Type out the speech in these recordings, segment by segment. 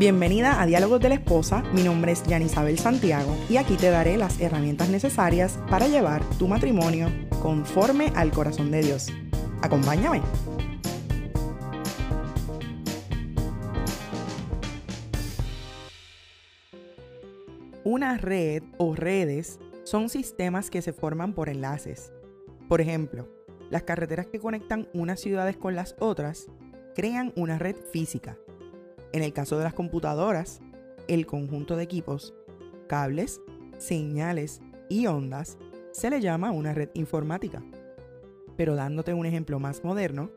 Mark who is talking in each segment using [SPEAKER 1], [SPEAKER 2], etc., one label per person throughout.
[SPEAKER 1] Bienvenida a Diálogos de la Esposa, mi nombre es Yanisabel Santiago y aquí te daré las herramientas necesarias para llevar tu matrimonio conforme al corazón de Dios. Acompáñame. Una red o redes son sistemas que se forman por enlaces. Por ejemplo, las carreteras que conectan unas ciudades con las otras crean una red física en el caso de las computadoras, el conjunto de equipos, cables, señales y ondas se le llama una red informática. Pero dándote un ejemplo más moderno,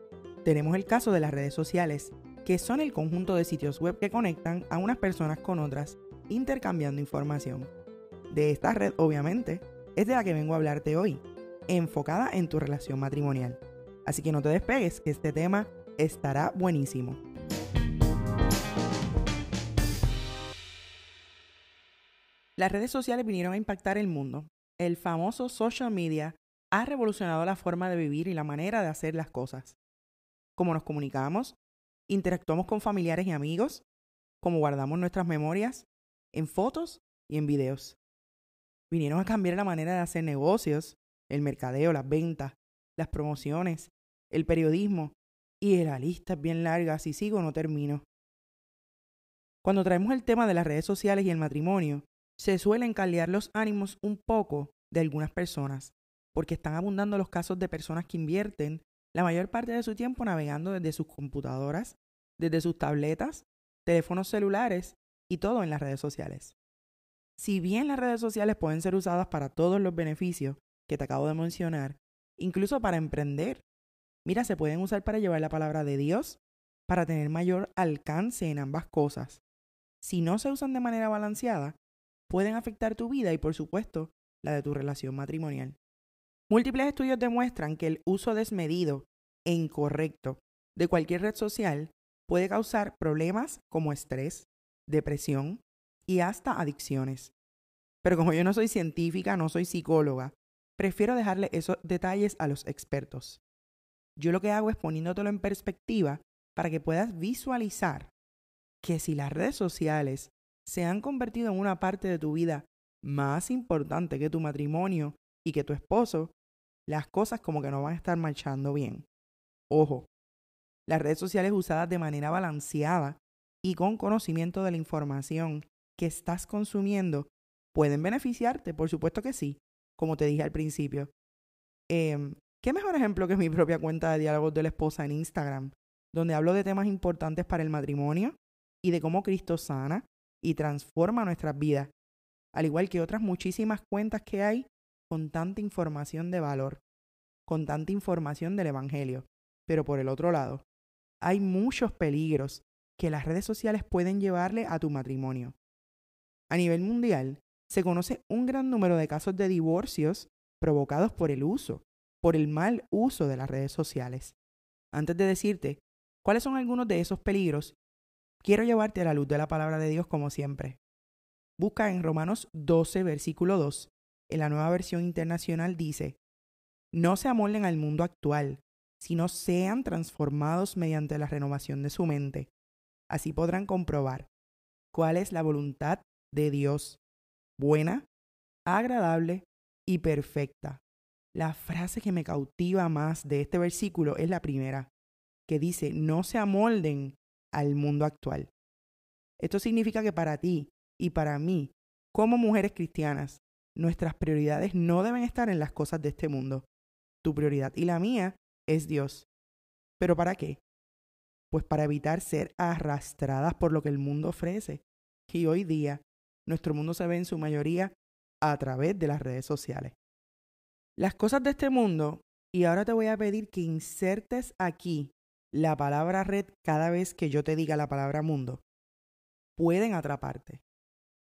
[SPEAKER 1] tenemos el caso de las redes sociales, que son el conjunto de sitios web que conectan a unas personas con otras, intercambiando información. De esta red, obviamente, es de la que vengo a hablarte hoy, enfocada en tu relación matrimonial. Así que no te despegues, que este tema estará buenísimo. Las redes sociales vinieron a impactar el mundo. El famoso social media ha revolucionado la forma de vivir y la manera de hacer las cosas. Cómo nos comunicamos, interactuamos con familiares y amigos, cómo guardamos nuestras memorias, en fotos y en videos. Vinieron a cambiar la manera de hacer negocios, el mercadeo, las ventas, las promociones, el periodismo, y la lista es bien larga, si sigo no termino. Cuando traemos el tema de las redes sociales y el matrimonio, se suelen caldear los ánimos un poco de algunas personas, porque están abundando los casos de personas que invierten la mayor parte de su tiempo navegando desde sus computadoras, desde sus tabletas, teléfonos celulares y todo en las redes sociales. Si bien las redes sociales pueden ser usadas para todos los beneficios que te acabo de mencionar, incluso para emprender, mira, se pueden usar para llevar la palabra de Dios, para tener mayor alcance en ambas cosas. Si no se usan de manera balanceada, pueden afectar tu vida y por supuesto la de tu relación matrimonial. Múltiples estudios demuestran que el uso desmedido e incorrecto de cualquier red social puede causar problemas como estrés, depresión y hasta adicciones. Pero como yo no soy científica, no soy psicóloga, prefiero dejarle esos detalles a los expertos. Yo lo que hago es poniéndotelo en perspectiva para que puedas visualizar que si las redes sociales se han convertido en una parte de tu vida más importante que tu matrimonio y que tu esposo, las cosas como que no van a estar marchando bien. Ojo, las redes sociales usadas de manera balanceada y con conocimiento de la información que estás consumiendo pueden beneficiarte, por supuesto que sí, como te dije al principio. Em, ¿Qué mejor ejemplo que mi propia cuenta de diálogos de la esposa en Instagram, donde hablo de temas importantes para el matrimonio y de cómo Cristo sana, y transforma nuestras vidas, al igual que otras muchísimas cuentas que hay con tanta información de valor, con tanta información del Evangelio. Pero por el otro lado, hay muchos peligros que las redes sociales pueden llevarle a tu matrimonio. A nivel mundial, se conoce un gran número de casos de divorcios provocados por el uso, por el mal uso de las redes sociales. Antes de decirte cuáles son algunos de esos peligros, quiero llevarte a la luz de la palabra de Dios como siempre. Busca en Romanos 12, versículo 2. En la nueva versión internacional dice, no se amolden al mundo actual, sino sean transformados mediante la renovación de su mente. Así podrán comprobar cuál es la voluntad de Dios, buena, agradable y perfecta. La frase que me cautiva más de este versículo es la primera, que dice, no se amolden al mundo actual. Esto significa que para ti y para mí, como mujeres cristianas, nuestras prioridades no deben estar en las cosas de este mundo. Tu prioridad y la mía es Dios. ¿Pero para qué? Pues para evitar ser arrastradas por lo que el mundo ofrece. Y hoy día, nuestro mundo se ve en su mayoría a través de las redes sociales. Las cosas de este mundo, y ahora te voy a pedir que insertes aquí la palabra red cada vez que yo te diga la palabra mundo, pueden atraparte.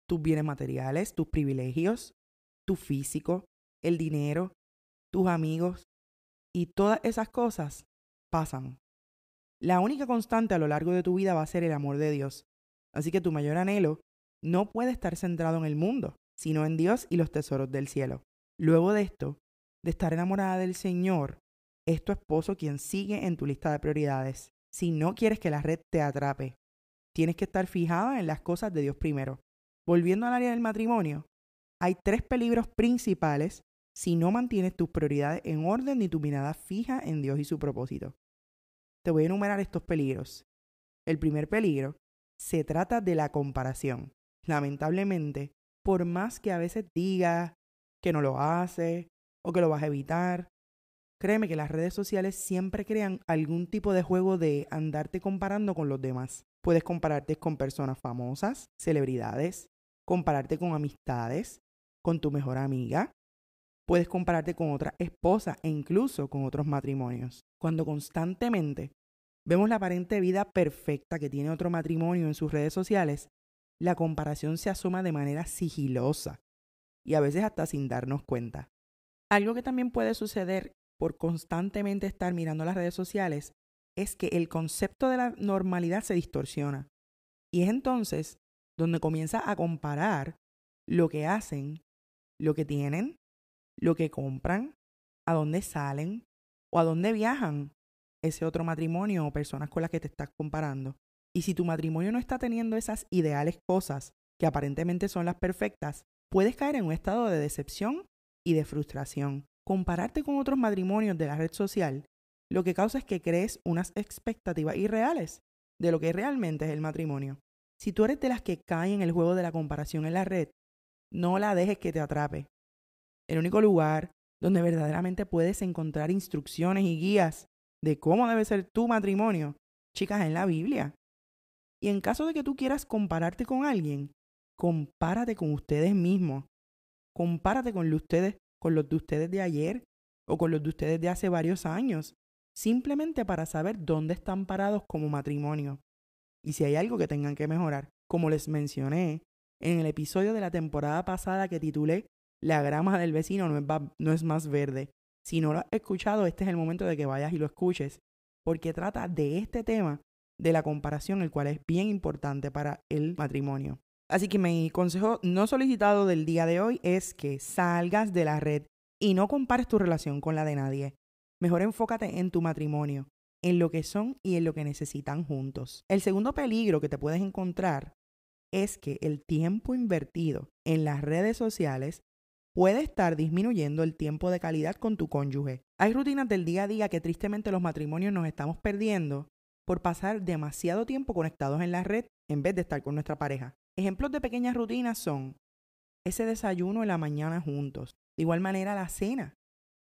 [SPEAKER 1] Tus bienes materiales, tus privilegios, tu físico, el dinero, tus amigos y todas esas cosas pasan. La única constante a lo largo de tu vida va a ser el amor de Dios. Así que tu mayor anhelo no puede estar centrado en el mundo, sino en Dios y los tesoros del cielo. Luego de esto, de estar enamorada del Señor, es tu esposo quien sigue en tu lista de prioridades. Si no quieres que la red te atrape, tienes que estar fijada en las cosas de Dios primero. Volviendo al área del matrimonio, hay tres peligros principales si no mantienes tus prioridades en orden ni tu mirada fija en Dios y su propósito. Te voy a enumerar estos peligros. El primer peligro se trata de la comparación. Lamentablemente, por más que a veces digas que no lo hace o que lo vas a evitar, créeme que las redes sociales siempre crean algún tipo de juego de andarte comparando con los demás. Puedes compararte con personas famosas, celebridades, compararte con amistades, con tu mejor amiga. Puedes compararte con otra esposa e incluso con otros matrimonios. Cuando constantemente vemos la aparente vida perfecta que tiene otro matrimonio en sus redes sociales, la comparación se asoma de manera sigilosa y a veces hasta sin darnos cuenta. Algo que también puede suceder por constantemente estar mirando las redes sociales es que el concepto de la normalidad se distorsiona. Y es entonces donde comienza a comparar lo que hacen, lo que tienen, lo que compran, a dónde salen o a dónde viajan ese otro matrimonio o personas con las que te estás comparando. Y si tu matrimonio no está teniendo esas ideales cosas que aparentemente son las perfectas, puedes caer en un estado de decepción y de frustración. Compararte con otros matrimonios de la red social lo que causa es que crees unas expectativas irreales de lo que realmente es el matrimonio. Si tú eres de las que caen en el juego de la comparación en la red, no la dejes que te atrape. El único lugar donde verdaderamente puedes encontrar instrucciones y guías de cómo debe ser tu matrimonio, chicas, en la Biblia. Y en caso de que tú quieras compararte con alguien, compárate con ustedes mismos. Compárate con, ustedes, con los de ustedes de ayer o con los de ustedes de hace varios años, simplemente para saber dónde están parados como matrimonio y si hay algo que tengan que mejorar. Como les mencioné en el episodio de la temporada pasada que titulé La grama del vecino no es, más verde. Si no lo has escuchado, este es el momento de que vayas y lo escuches, porque trata de este tema de la comparación, el cual es bien importante para el matrimonio. Así que mi consejo no solicitado del día de hoy es que salgas de la red y no compares tu relación con la de nadie. Mejor enfócate en tu matrimonio, en lo que son y en lo que necesitan juntos. El segundo peligro que te puedes encontrar es que el tiempo invertido en las redes sociales puede estar disminuyendo el tiempo de calidad con tu cónyuge. Hay rutinas del día a día que tristemente los matrimonios nos estamos perdiendo por pasar demasiado tiempo conectados en la red en vez de estar con nuestra pareja. Ejemplos de pequeñas rutinas son ese desayuno en la mañana juntos, de igual manera la cena,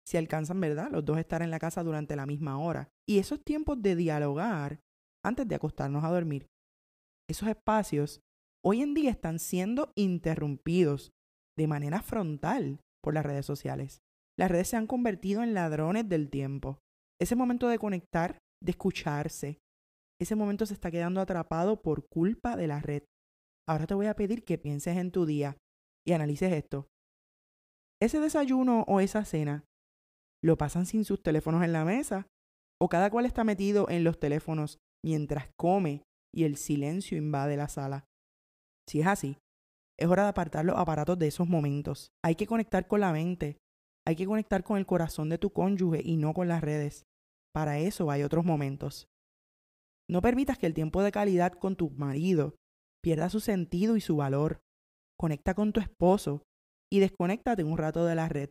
[SPEAKER 1] si alcanzan, ¿verdad? Los dos estar en la casa durante la misma hora. Y esos tiempos de dialogar antes de acostarnos a dormir. Esos espacios hoy en día están siendo interrumpidos de manera frontal por las redes sociales. Las redes se han convertido en ladrones del tiempo. Ese momento de conectar, de escucharse, ese momento se está quedando atrapado por culpa de la red. Ahora te voy a pedir que pienses en tu día y analices esto. Ese desayuno o esa cena lo pasan sin sus teléfonos en la mesa o cada cual está metido en los teléfonos mientras come y el silencio invade la sala. Si es así, es hora de apartar los aparatos de esos momentos. Hay que conectar con la mente, hay que conectar con el corazón de tu cónyuge y no con las redes. Para eso hay otros momentos. No permitas que el tiempo de calidad con tu marido pierda su sentido y su valor. Conecta con tu esposo y desconéctate un rato de la red.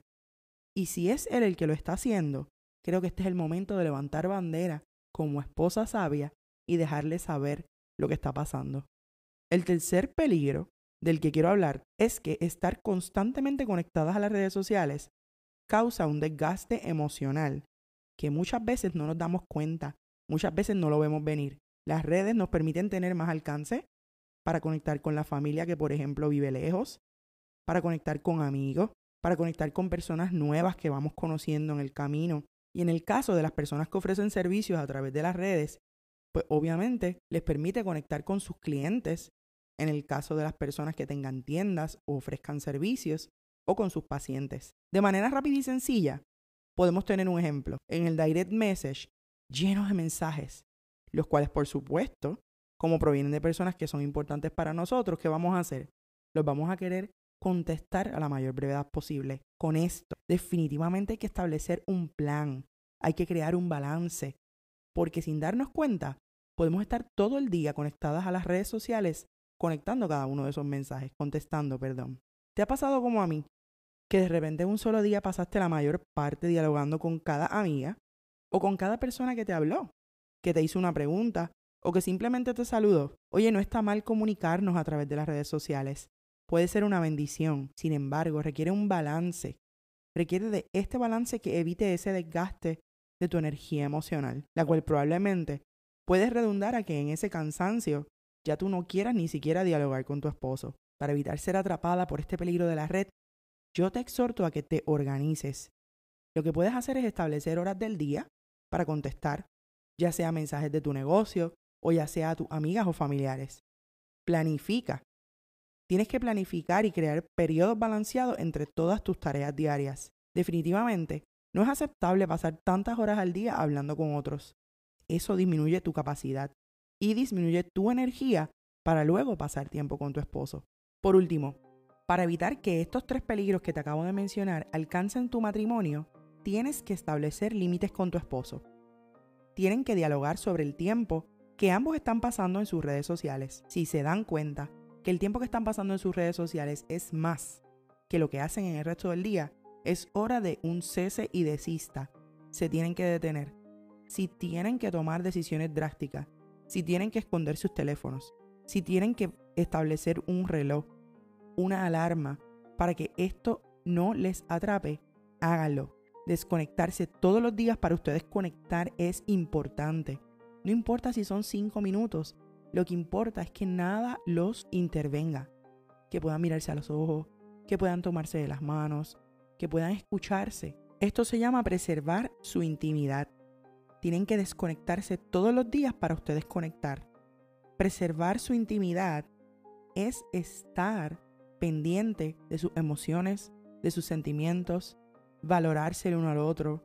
[SPEAKER 1] Y si es él el que lo está haciendo, creo que este es el momento de levantar bandera como esposa sabia y dejarle saber lo que está pasando. El tercer peligro del que quiero hablar es que estar constantemente conectadas a las redes sociales causa un desgaste emocional que muchas veces no nos damos cuenta, muchas veces no lo vemos venir. Las redes nos permiten tener más alcance para conectar con la familia que, por ejemplo, vive lejos, para conectar con amigos, para conectar con personas nuevas que vamos conociendo en el camino. Y en el caso de las personas que ofrecen servicios a través de las redes, pues obviamente les permite conectar con sus clientes, en el caso de las personas que tengan tiendas o ofrezcan servicios, o con sus pacientes. De manera rápida y sencilla, podemos tener un ejemplo. En el direct message, llenos de mensajes, los cuales por supuesto, como provienen de personas que son importantes para nosotros, ¿qué vamos a hacer? Los vamos a querer contestar a la mayor brevedad posible. Con esto, definitivamente hay que establecer un plan, hay que crear un balance, porque sin darnos cuenta, podemos estar todo el día conectadas a las redes sociales, conectando cada uno de esos mensajes, contestando, perdón. ¿Te ha pasado como a mí? Que de repente en un solo día pasaste la mayor parte dialogando con cada amiga o con cada persona que te habló, que te hizo una pregunta o que simplemente te saludó. Oye, no está mal comunicarnos a través de las redes sociales. Puede ser una bendición. Sin embargo, requiere un balance. Requiere de este balance que evite ese desgaste de tu energía emocional, la cual probablemente puede redundar a que en ese cansancio ya tú no quieras ni siquiera dialogar con tu esposo. Para evitar ser atrapada por este peligro de la red, yo te exhorto a que te organices. Lo que puedes hacer es establecer horas del día para contestar, ya sea mensajes de tu negocio o ya sea a tus amigas o familiares. Planifica. Tienes que planificar y crear periodos balanceados entre todas tus tareas diarias. Definitivamente, no es aceptable pasar tantas horas al día hablando con otros. Eso disminuye tu capacidad y disminuye tu energía para luego pasar tiempo con tu esposo. Por último, para evitar que estos tres peligros que te acabo de mencionar alcancen tu matrimonio, tienes que establecer límites con tu esposo. Tienen que dialogar sobre el tiempo que ambos están pasando en sus redes sociales. Si se dan cuenta que el tiempo que están pasando en sus redes sociales es más que lo que hacen en el resto del día, es hora de un cese y desista. Se tienen que detener. Si tienen que tomar decisiones drásticas, si tienen que esconder sus teléfonos, si tienen que establecer un reloj, una alarma para que esto no les atrape, háganlo. Desconectarse todos los días para ustedes conectar es importante. No importa si son cinco minutos, lo que importa es que nada los intervenga, que puedan mirarse a los ojos, que puedan tomarse de las manos, que puedan escucharse. Esto se llama preservar su intimidad. Tienen que desconectarse todos los días para ustedes conectar. Preservar su intimidad es estar pendiente de sus emociones, de sus sentimientos, valorarse el uno al otro,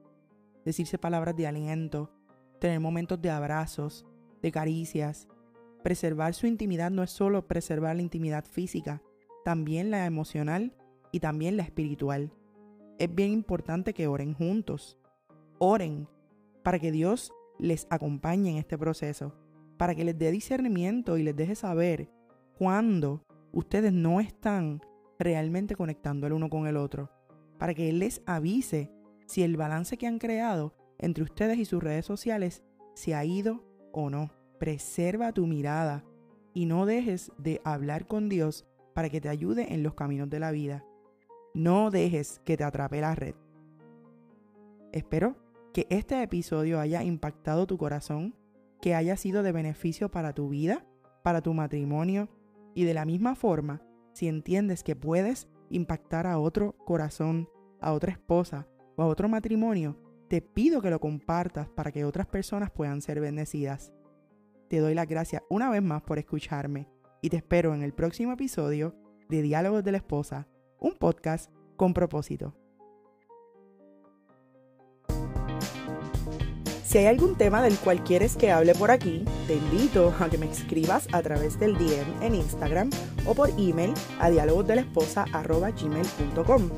[SPEAKER 1] decirse palabras de aliento, tener momentos de abrazos, de caricias. Preservar su intimidad no es solo preservar la intimidad física, también la emocional y también la espiritual. Es bien importante que oren juntos. Oren para que Dios les acompañe en este proceso, para que les dé discernimiento y les deje saber cuándo ustedes no están realmente conectando el uno con el otro, para que Él les avise si el balance que han creado entre ustedes y sus redes sociales se ha ido o no. Preserva tu mirada y no dejes de hablar con Dios para que te ayude en los caminos de la vida. No dejes que te atrape la red. Espero que este episodio haya impactado tu corazón, que haya sido de beneficio para tu vida, para tu matrimonio y de la misma forma, si entiendes que puedes impactar a otro corazón, a otra esposa o a otro matrimonio, te pido que lo compartas para que otras personas puedan ser bendecidas. Te doy las gracias una vez más por escucharme y te espero en el próximo episodio de Diálogos de la Esposa, un podcast con propósito. Si hay algún tema del cual quieres que hable por aquí, te invito a que me escribas a través del DM en Instagram o por email a dialogosdelesposa.gmail.com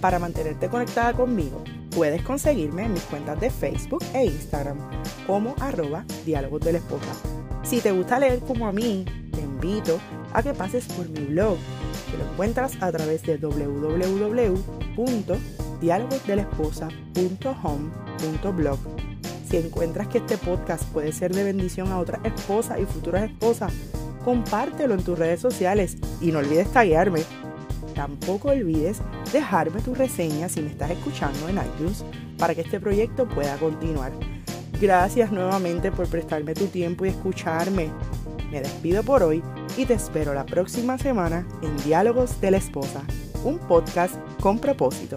[SPEAKER 1] para mantenerte conectada conmigo Puedes conseguirme en mis cuentas de Facebook e Instagram como arroba diálogos de la esposa. Si te gusta leer como a mí, te invito a que pases por mi blog, que lo encuentras a través de www.dialogosdelesposa.home.blog. Si encuentras que este podcast puede ser de bendición a otras esposas y futuras esposas, compártelo en tus redes sociales y no olvides taguearme Tampoco olvides dejarme tu reseña si me estás escuchando en iTunes para que este proyecto pueda continuar. Gracias nuevamente por prestarme tu tiempo y escucharme. Me despido por hoy y te espero la próxima semana en Diálogos de la Esposa, un podcast con propósito.